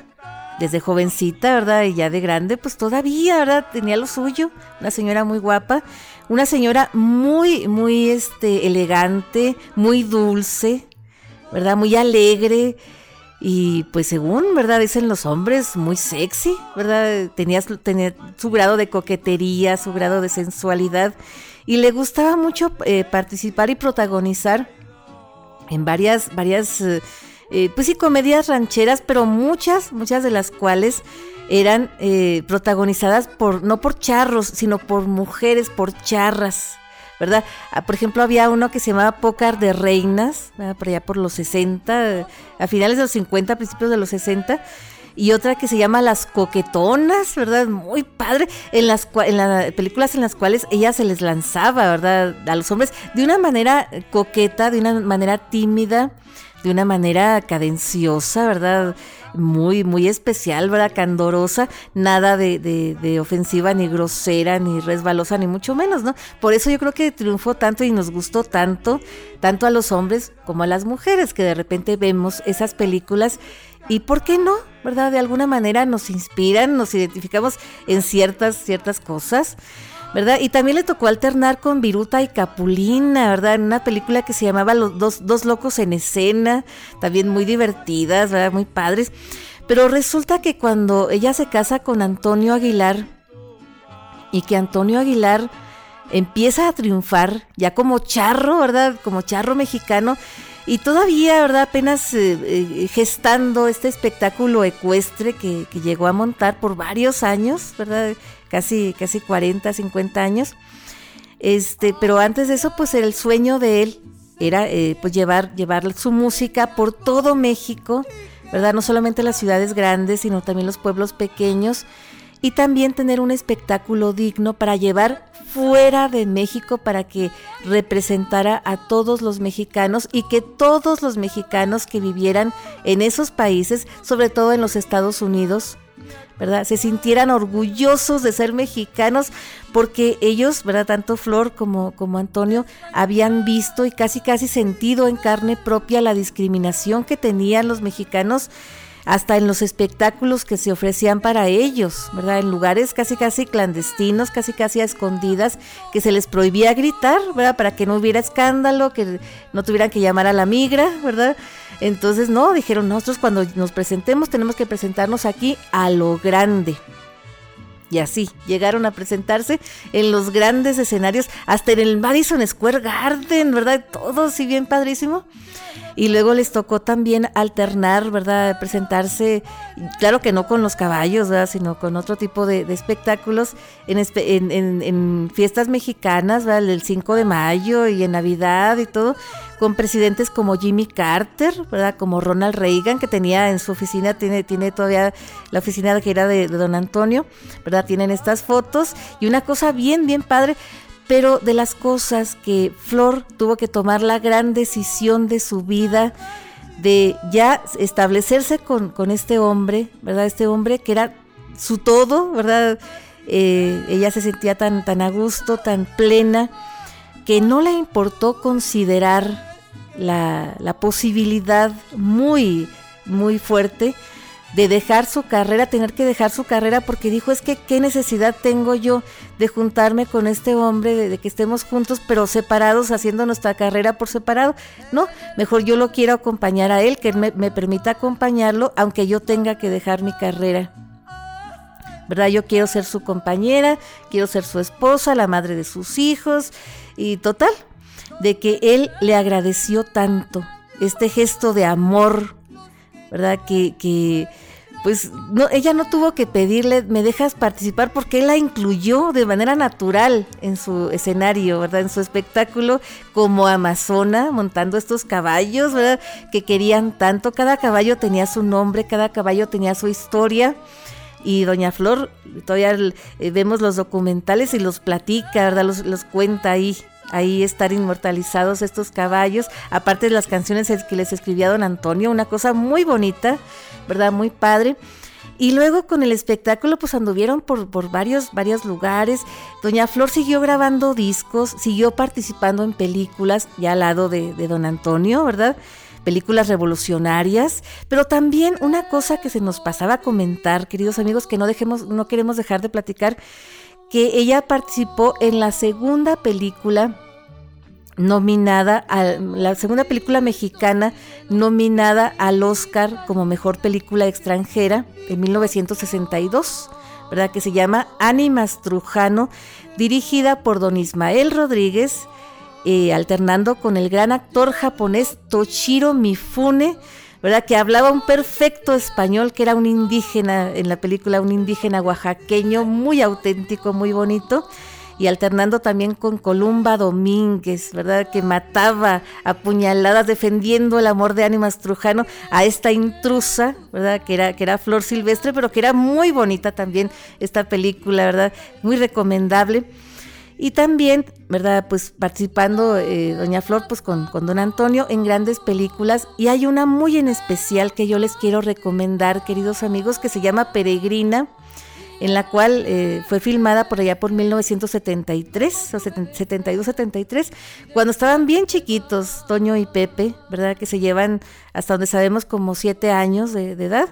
desde jovencita, ¿verdad? Y ya de grande, pues todavía, ¿verdad? Tenía lo suyo, una señora muy guapa, una señora muy, muy, este, elegante, muy dulce, ¿verdad? Muy alegre y pues según, ¿verdad? Dicen los hombres, muy sexy, ¿verdad? Tenía, tenía su grado de coquetería, su grado de sensualidad y le gustaba mucho eh, participar y protagonizar en varias, varias... Eh, eh, pues sí, comedias rancheras, pero muchas, muchas de las cuales eran eh, protagonizadas por, no por charros, sino por mujeres, por charras, ¿verdad? Ah, por ejemplo, había uno que se llamaba Pócar de Reinas, por allá por los 60, a finales de los 50, principios de los 60, y otra que se llama Las Coquetonas, ¿verdad? Muy padre, en las, en las películas en las cuales ella se les lanzaba, ¿verdad? A los hombres de una manera coqueta, de una manera tímida, de una manera cadenciosa, ¿verdad? Muy, muy especial, ¿verdad? Candorosa, nada de, de, ofensiva, ni grosera, ni resbalosa, ni mucho menos, ¿no? Por eso yo creo que triunfó tanto y nos gustó tanto, tanto a los hombres como a las mujeres, que de repente vemos esas películas y por qué no, ¿verdad? De alguna manera nos inspiran, nos identificamos en ciertas, ciertas cosas. ¿Verdad? Y también le tocó alternar con Viruta y Capulina, ¿verdad? En una película que se llamaba Los dos, dos locos en escena, también muy divertidas, ¿verdad? Muy padres. Pero resulta que cuando ella se casa con Antonio Aguilar y que Antonio Aguilar empieza a triunfar ya como charro, ¿verdad? Como charro mexicano. Y todavía, ¿verdad? Apenas eh, eh, gestando este espectáculo ecuestre que, que, llegó a montar por varios años, ¿verdad? Casi, casi 40, 50 años. Este, pero antes de eso, pues el sueño de él era eh, pues llevar, llevar su música por todo México, ¿verdad? No solamente las ciudades grandes, sino también los pueblos pequeños. Y también tener un espectáculo digno para llevar fuera de México para que representara a todos los mexicanos y que todos los mexicanos que vivieran en esos países, sobre todo en los Estados Unidos, ¿verdad? Se sintieran orgullosos de ser mexicanos porque ellos, ¿verdad? Tanto Flor como, como Antonio habían visto y casi casi sentido en carne propia la discriminación que tenían los mexicanos hasta en los espectáculos que se ofrecían para ellos, ¿verdad? En lugares casi casi clandestinos, casi casi a escondidas, que se les prohibía gritar, ¿verdad? Para que no hubiera escándalo, que no tuvieran que llamar a la migra, ¿verdad? Entonces, no, dijeron, nosotros cuando nos presentemos tenemos que presentarnos aquí a lo grande. Y así llegaron a presentarse en los grandes escenarios, hasta en el Madison Square Garden, ¿verdad? Todo así bien padrísimo y luego les tocó también alternar, ¿verdad? Presentarse, claro que no con los caballos, ¿verdad? Sino con otro tipo de, espectáculos en, en, fiestas mexicanas, ¿verdad? El 5 de mayo y en Navidad y todo, con presidentes como Jimmy Carter, ¿verdad? Como Ronald Reagan, que tenía en su oficina, tiene, tiene todavía la oficina que era de don Antonio, ¿verdad? Tienen estas fotos y una cosa bien, bien padre pero de las cosas que Flor tuvo que tomar la gran decisión de su vida, de ya establecerse con, este hombre, ¿verdad? Este hombre que era su todo, ¿verdad? Eh, ella se sentía tan, tan a gusto, tan plena, que no le importó considerar la, la posibilidad muy, muy fuerte de dejar su carrera, tener que dejar su carrera porque dijo, es que qué necesidad tengo yo de juntarme con este hombre, de, que estemos juntos pero separados, haciendo nuestra carrera por separado. No, mejor yo lo quiero acompañar a él, que me, me permita acompañarlo, aunque yo tenga que dejar mi carrera. ¿Verdad? Yo quiero ser su compañera, quiero ser su esposa, la madre de sus hijos y total, de que él le agradeció tanto este gesto de amor ¿verdad? Que, que pues no, ella no tuvo que pedirle, me dejas participar porque él la incluyó de manera natural en su escenario, ¿verdad? En su espectáculo como amazona, montando estos caballos, ¿verdad? Que querían tanto, cada caballo tenía su nombre, cada caballo tenía su historia. y Doña Flor, todavía eh, vemos los documentales y los platica, ¿verdad? Los, los cuenta ahí, ahí estar inmortalizados estos caballos, aparte de las canciones que les escribía don Antonio, una cosa muy bonita, ¿verdad? Muy padre. Y luego con el espectáculo pues anduvieron por, por varios, varios lugares. Doña Flor siguió grabando discos, siguió participando en películas ya al lado de, de don Antonio, ¿verdad? películas revolucionarias, pero también una cosa que se nos pasaba a comentar, queridos amigos, que no dejemos, no queremos dejar de platicar, que ella participó en la segunda película nominada a la segunda película mexicana nominada al Oscar como mejor película extranjera en 1962, ¿verdad? Que se llama Ánimas Trujano, dirigida por don Ismael Rodríguez eh, alternando con el gran actor japonés Toshiro Mifune, ¿verdad? Que hablaba un perfecto español, que era un indígena en la película, un indígena oaxaqueño, muy auténtico, muy bonito. Y alternando también con Columba Domínguez, ¿verdad? Que mataba a puñaladas defendiendo el amor de Ánimas Trujano a esta intrusa, ¿verdad? Que era, que era Flor Silvestre, pero que era muy bonita también esta película, ¿verdad? Muy recomendable. Y también, ¿verdad? Pues participando eh, Doña Flor, pues con, con, Don Antonio en grandes películas. Y hay una muy en especial que yo les quiero recomendar, queridos amigos, que se llama Peregrina, en la cual eh, fue filmada por allá por 1973, o 72-73, cuando estaban bien chiquitos, Toño y Pepe, ¿verdad? Que se llevan hasta donde sabemos como siete años de, edad.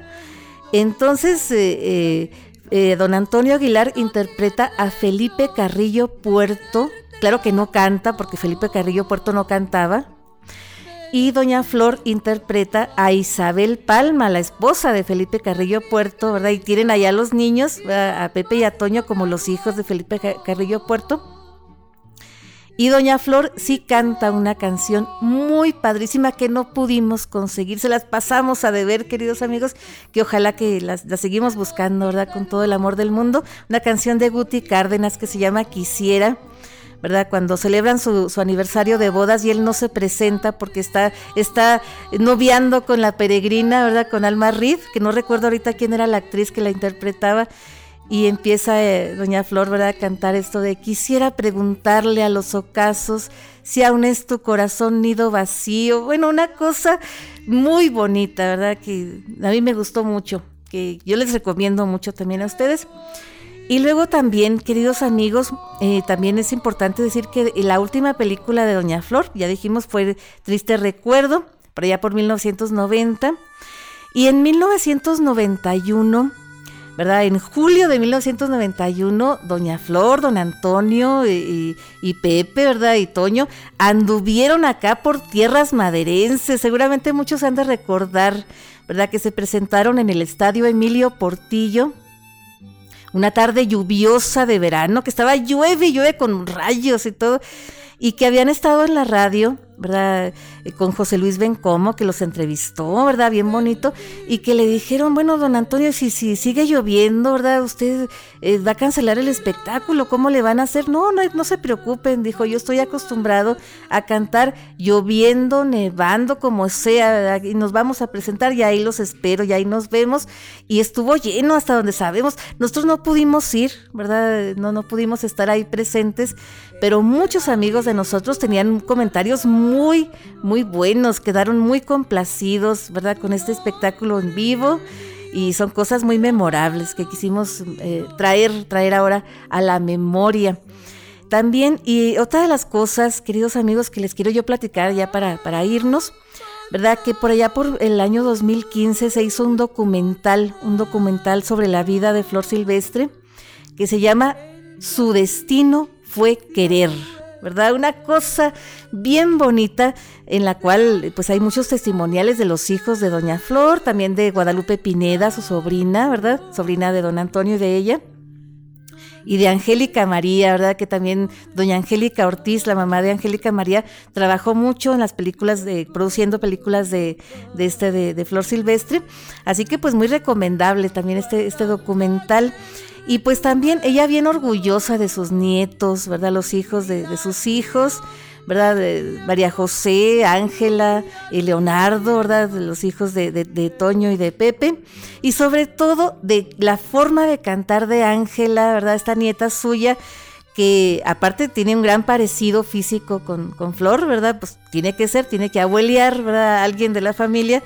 Entonces, eh, eh, don Antonio Aguilar interpreta a Felipe Carrillo Puerto. Claro que no canta, porque Felipe Carrillo Puerto no cantaba. Y doña Flor interpreta a Isabel Palma, la esposa de Felipe Carrillo Puerto, ¿verdad? Y tienen allá los niños, a Pepe y a Toño como los hijos de Felipe Carrillo Puerto. Y Doña Flor sí canta una canción muy padrísima que no pudimos conseguir. Se las pasamos a deber, queridos amigos, que ojalá que las, seguimos buscando, ¿verdad? Con todo el amor del mundo. Una canción de Guti Cárdenas que se llama Quisiera. ¿verdad? Cuando celebran su, su, aniversario de bodas y él no se presenta porque está, está noviando con la peregrina, ¿verdad? Con Alma Reed, que no recuerdo ahorita quién era la actriz que la interpretaba y empieza eh, doña Flor ¿verdad? a cantar esto de quisiera preguntarle a los ocasos si aún es tu corazón nido vacío. Bueno, una cosa muy bonita, ¿verdad? Que a mí me gustó mucho, que yo les recomiendo mucho también a ustedes. Y luego también, queridos amigos, eh, también es importante decir que la última película de Doña Flor, ya dijimos, fue Triste Recuerdo, por allá por 1990. Y en 1991 ¿verdad? En julio de 1991, doña Flor, don Antonio y, Pepe, ¿verdad? Y Toño anduvieron acá por tierras maderenses. Seguramente muchos han de recordar, ¿verdad? Que se presentaron en el estadio Emilio Portillo. Una tarde lluviosa de verano, que estaba llueve y llueve con rayos y todo, y que habían estado en la radio ¿verdad? Eh, con José Luis Bencomo, que los entrevistó, ¿verdad? Bien bonito, y que le dijeron, bueno, don Antonio, si, si sigue lloviendo, ¿verdad? Usted eh, va a cancelar el espectáculo, ¿cómo le van a hacer? No, no, no se preocupen, dijo, yo estoy acostumbrado a cantar lloviendo, nevando, como sea, ¿verdad? y nos vamos a presentar, y ahí los espero, y ahí nos vemos, y estuvo lleno hasta donde sabemos, nosotros no pudimos ir, ¿verdad? No, no pudimos estar ahí presentes, pero muchos amigos de nosotros tenían comentarios muy, muy buenos, quedaron muy complacidos, ¿verdad? Con este espectáculo en vivo y son cosas muy memorables que quisimos eh, traer, traer ahora a la memoria. También, y otra de las cosas, queridos amigos, que les quiero yo platicar ya para, para irnos, ¿verdad? Que por allá por el año 2015 se hizo un documental, un documental sobre la vida de Flor Silvestre, que se llama Su destino fue querer. ¿Verdad? Una cosa bien bonita en la cual pues hay muchos testimoniales de los hijos de Doña Flor, también de Guadalupe Pineda, su sobrina, ¿verdad? Sobrina de Don Antonio y de ella. Y de Angélica María, ¿verdad? Que también Doña Angélica Ortiz, la mamá de Angélica María, trabajó mucho en las películas de, produciendo películas de, de este, de, de Flor Silvestre. Así que pues muy recomendable también este, este documental. Y pues también ella bien orgullosa de sus nietos, ¿verdad? Los hijos de, sus hijos, ¿verdad? María José, Ángela y Leonardo, ¿verdad? Los hijos de, de, Toño y de Pepe. Y sobre todo de la forma de cantar de Ángela, ¿verdad? Esta nieta suya que aparte tiene un gran parecido físico con, con Flor, ¿verdad? Pues tiene que ser, tiene que abuelear, ¿verdad? Alguien de la familia.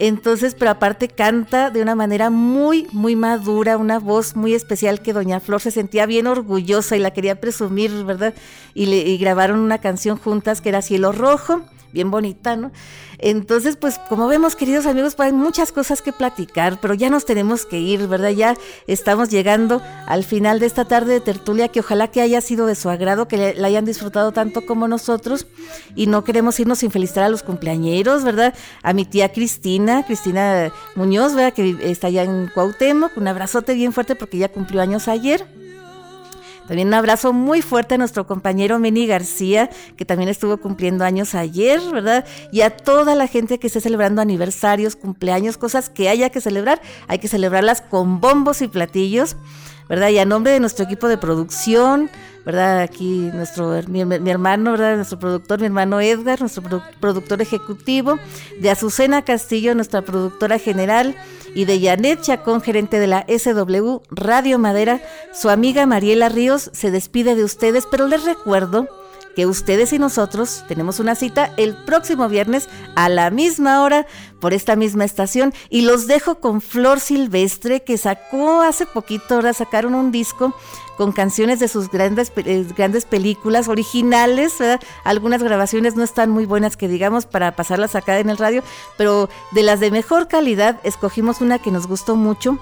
Entonces, pero aparte canta de una manera muy, muy madura, una voz muy especial que Doña Flor se sentía bien orgullosa y la quería presumir, ¿verdad? Y, le, y grabaron una canción juntas que era Cielo Rojo bien bonita, ¿no? Entonces, pues como vemos, queridos amigos, pues hay muchas cosas que platicar, pero ya nos tenemos que ir, ¿verdad? Ya estamos llegando al final de esta tarde de tertulia, que ojalá que haya sido de su agrado, que la hayan disfrutado tanto como nosotros, y no queremos irnos sin felicitar a los cumpleañeros, ¿verdad? A mi tía Cristina, Cristina Muñoz, ¿verdad? Que está allá en Cuauhtémoc, un abrazote bien fuerte porque ya cumplió años ayer. También un abrazo muy fuerte a nuestro compañero Meni García, que también estuvo cumpliendo años ayer, ¿verdad? Y a toda la gente que esté celebrando aniversarios, cumpleaños, cosas que haya que celebrar, hay que celebrarlas con bombos y platillos, ¿verdad? Y a nombre de nuestro equipo de producción, ¿verdad? Aquí nuestro, mi, hermano, ¿verdad? Nuestro productor, mi hermano Edgar, nuestro productor ejecutivo, de Azucena Castillo, nuestra productora general, y de Janet Chacón, gerente de la SW Radio Madera, su amiga Mariela Ríos se despide de ustedes, pero les recuerdo que ustedes y nosotros tenemos una cita el próximo viernes a la misma hora por esta misma estación y los dejo con Flor Silvestre que sacó hace poquito, ahora sacaron un disco con canciones de sus grandes, eh, grandes películas originales. Algunas grabaciones no están muy buenas que digamos para pasarlas acá en el radio, pero de las de mejor calidad escogimos una que nos gustó mucho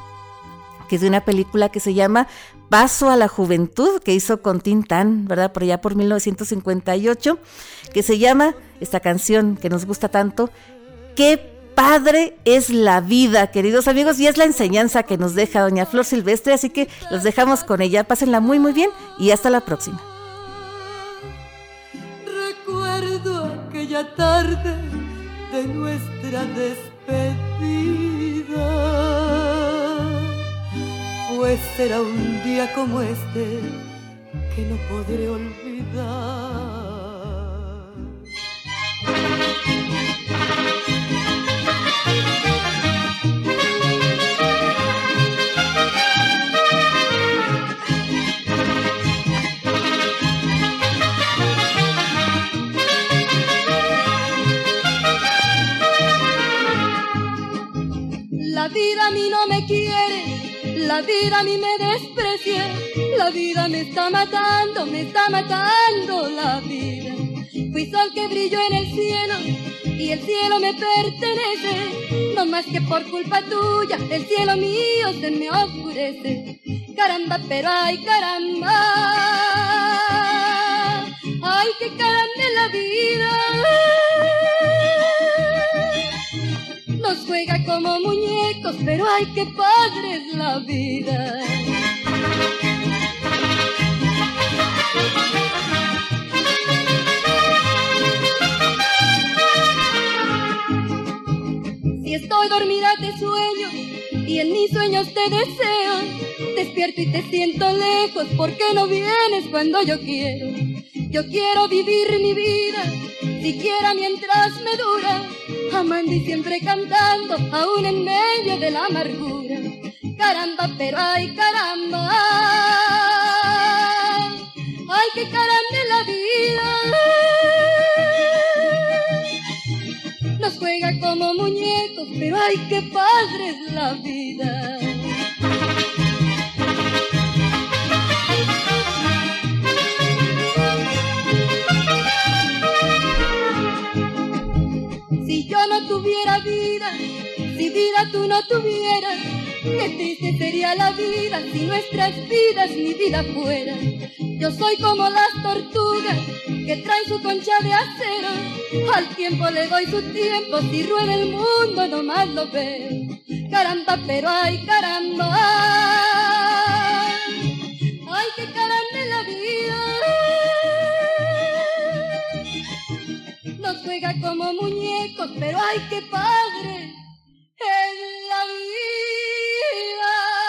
que es de una película que se llama Paso a la Juventud, que hizo con Tintán, ¿verdad? Por allá por 1958, que se llama, esta canción que nos gusta tanto, Qué padre es la vida, queridos amigos, y es la enseñanza que nos deja doña Flor Silvestre, así que los dejamos con ella. Pásenla muy, muy bien y hasta la próxima. Recuerdo aquella tarde de nuestra despedida pues será un día como este que no podré olvidar. La vida a mí no me quiere la vida a mí me desprecia, la vida me está matando, me está matando la vida. Fui sol que brilló en el cielo y el cielo me pertenece, no más que por culpa tuya, el cielo mío se me oscurece. Caramba, pero ay caramba, ay que caramba la vida. nos juega como muñecos, pero ay, qué padre la vida. Si estoy dormida te sueño y en mis sueños te deseo, despierto y te siento lejos porque no vienes cuando yo quiero. Yo quiero vivir mi vida, siquiera mientras me dura amando y siempre cantando, aún en medio de la amargura. Caramba, pero ay caramba, ay que caramba la vida. Nos juega como muñecos, pero ay qué padre es la vida. Vida tú no tuvieras, qué triste sería la vida si nuestras vidas mi vida fuera. Yo soy como las tortugas que traen su concha de acero, al tiempo le doy su tiempo, si rueda el mundo nomás lo veo. Caramba, pero ay caramba, ay que caramba la vida. juega como muñecos, pero ay, qué padre en la vida.